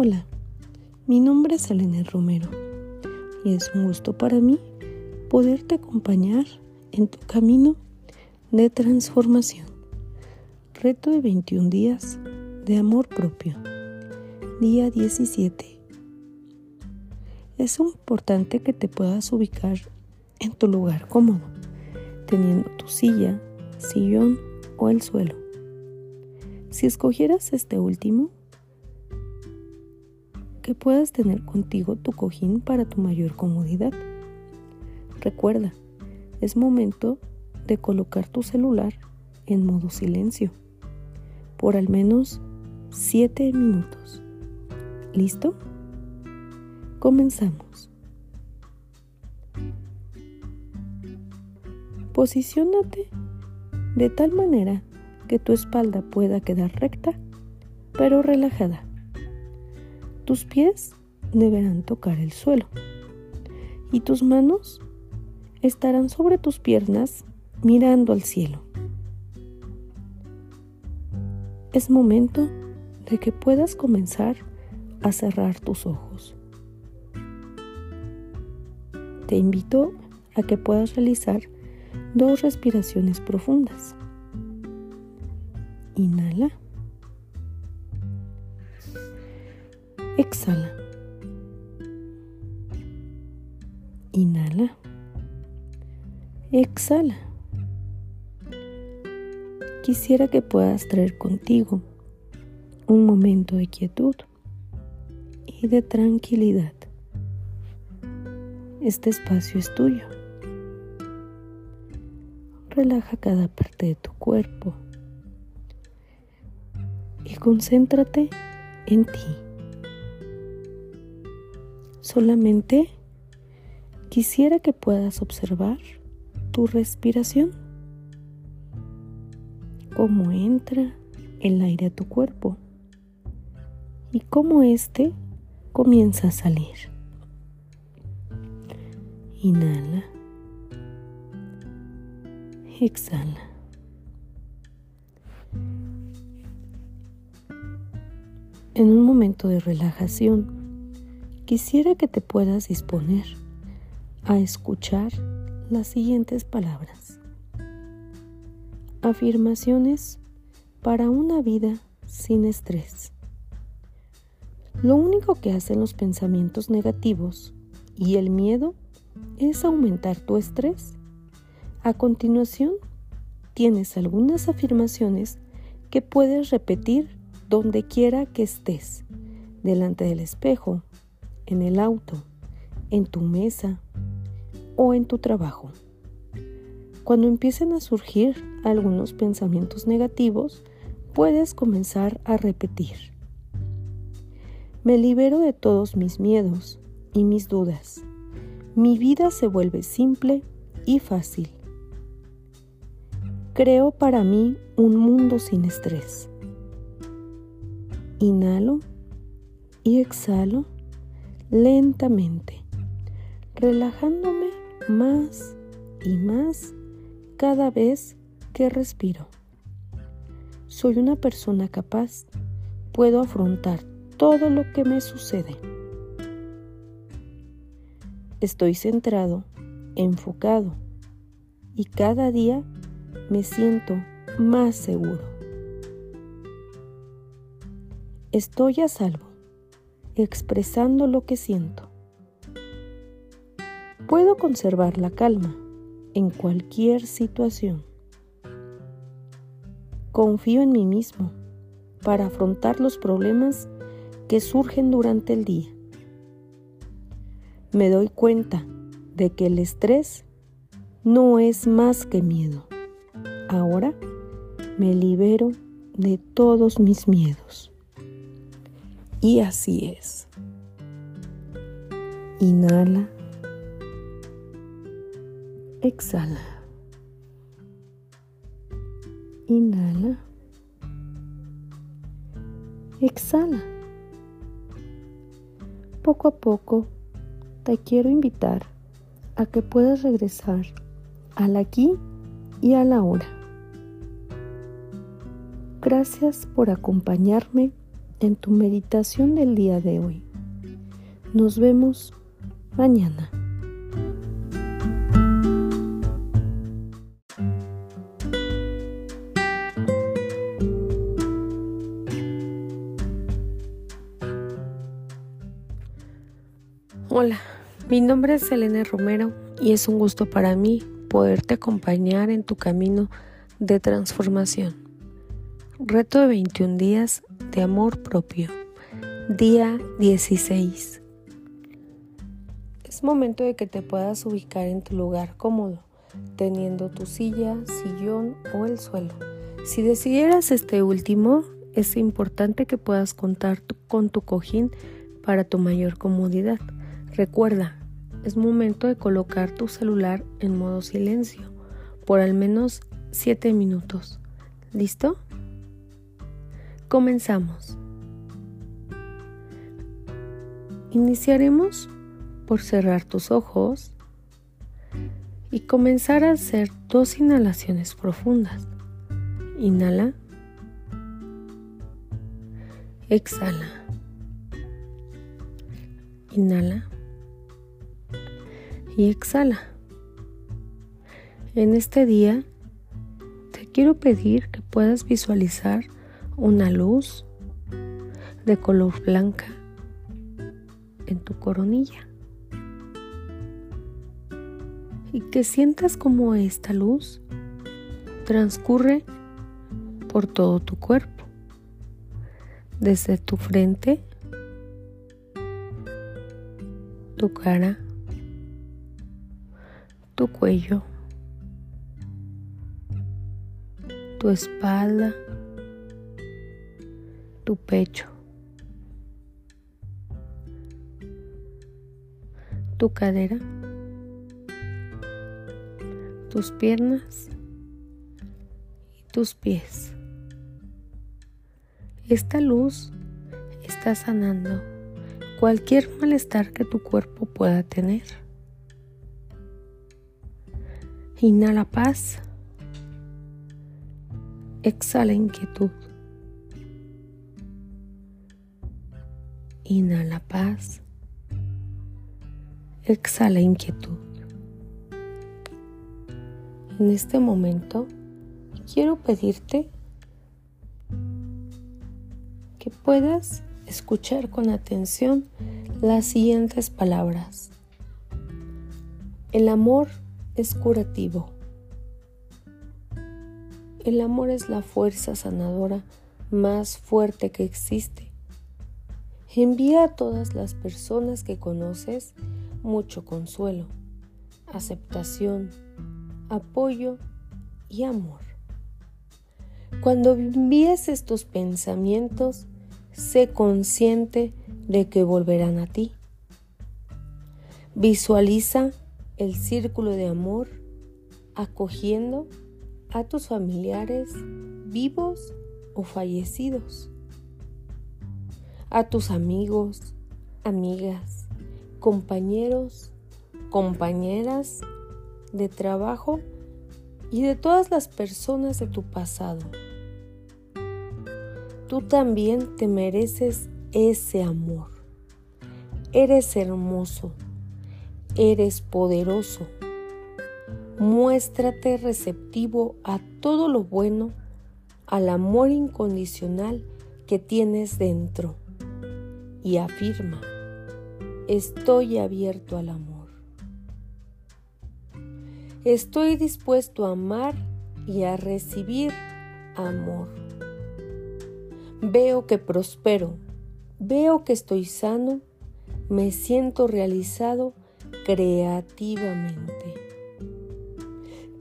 Hola, mi nombre es Elena Romero y es un gusto para mí poderte acompañar en tu camino de transformación. Reto de 21 días de amor propio. Día 17. Es importante que te puedas ubicar en tu lugar cómodo, teniendo tu silla, sillón o el suelo. Si escogieras este último, que puedas tener contigo tu cojín para tu mayor comodidad. Recuerda, es momento de colocar tu celular en modo silencio por al menos 7 minutos. ¿Listo? Comenzamos. Posiciónate de tal manera que tu espalda pueda quedar recta, pero relajada. Tus pies deberán tocar el suelo y tus manos estarán sobre tus piernas mirando al cielo. Es momento de que puedas comenzar a cerrar tus ojos. Te invito a que puedas realizar dos respiraciones profundas. Inhala. Exhala. Inhala. Exhala. Quisiera que puedas traer contigo un momento de quietud y de tranquilidad. Este espacio es tuyo. Relaja cada parte de tu cuerpo y concéntrate en ti. Solamente quisiera que puedas observar tu respiración, cómo entra el aire a tu cuerpo y cómo éste comienza a salir. Inhala. Exhala. En un momento de relajación, quisiera que te puedas disponer a escuchar las siguientes palabras. Afirmaciones para una vida sin estrés. Lo único que hacen los pensamientos negativos y el miedo es aumentar tu estrés. A continuación, tienes algunas afirmaciones que puedes repetir donde quiera que estés, delante del espejo, en el auto, en tu mesa o en tu trabajo. Cuando empiecen a surgir algunos pensamientos negativos, puedes comenzar a repetir. Me libero de todos mis miedos y mis dudas. Mi vida se vuelve simple y fácil. Creo para mí un mundo sin estrés. Inhalo y exhalo lentamente, relajándome más y más cada vez que respiro. Soy una persona capaz, puedo afrontar todo lo que me sucede. Estoy centrado, enfocado y cada día me siento más seguro. Estoy a salvo, expresando lo que siento. Puedo conservar la calma en cualquier situación. Confío en mí mismo para afrontar los problemas que surgen durante el día. Me doy cuenta de que el estrés no es más que miedo. Ahora me libero de todos mis miedos. Y así es. Inhala. Exhala. Inhala. Exhala. Poco a poco te quiero invitar a que puedas regresar al aquí y a la hora. Gracias por acompañarme en tu meditación del día de hoy. Nos vemos mañana. Hola, mi nombre es Elena Romero y es un gusto para mí poderte acompañar en tu camino de transformación. Reto de 21 días de amor propio. Día 16. Es momento de que te puedas ubicar en tu lugar cómodo, teniendo tu silla, sillón o el suelo. Si decidieras este último, es importante que puedas contar con tu cojín para tu mayor comodidad. Recuerda, es momento de colocar tu celular en modo silencio por al menos 7 minutos. ¿Listo? Comenzamos. Iniciaremos por cerrar tus ojos y comenzar a hacer dos inhalaciones profundas. Inhala. Exhala. Inhala y exhala. En este día te quiero pedir que puedas visualizar una luz de color blanca en tu coronilla. Y que sientas como esta luz transcurre por todo tu cuerpo, desde tu frente, tu cara, tu cuello, tu espalda, tu pecho, tu cadera, tus piernas y tus pies. Esta luz está sanando cualquier malestar que tu cuerpo pueda tener. Inhala paz. Exhala inquietud. Inhala paz. Exhala inquietud. En este momento quiero pedirte que puedas escuchar con atención las siguientes palabras. El amor es curativo. El amor es la fuerza sanadora más fuerte que existe. Envía a todas las personas que conoces mucho consuelo, aceptación, apoyo y amor. Cuando envíes estos pensamientos, sé consciente de que volverán a ti. Visualiza el círculo de amor acogiendo a tus familiares vivos o fallecidos, a tus amigos, amigas, compañeros, compañeras de trabajo y de todas las personas de tu pasado. Tú también te mereces ese amor. Eres hermoso eres poderoso. Muéstrate receptivo a todo lo bueno, al amor incondicional que tienes dentro y afirma, estoy abierto al amor. Estoy dispuesto a amar y a recibir amor. Veo que prospero, veo que estoy sano, me siento realizado creativamente.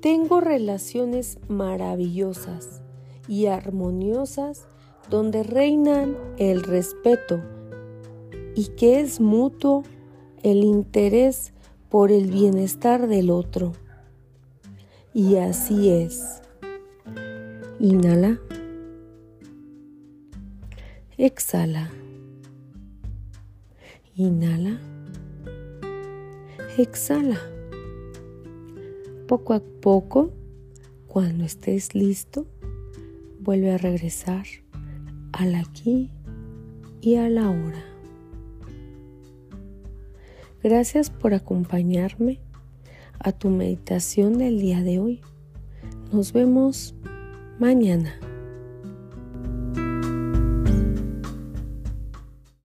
Tengo relaciones maravillosas y armoniosas donde reinan el respeto y que es mutuo el interés por el bienestar del otro. Y así es. Inhala. Exhala. Inhala exhala. Poco a poco, cuando estés listo, vuelve a regresar al aquí, y a la hora. Gracias por acompañarme a tu meditación del día de hoy. Nos vemos mañana.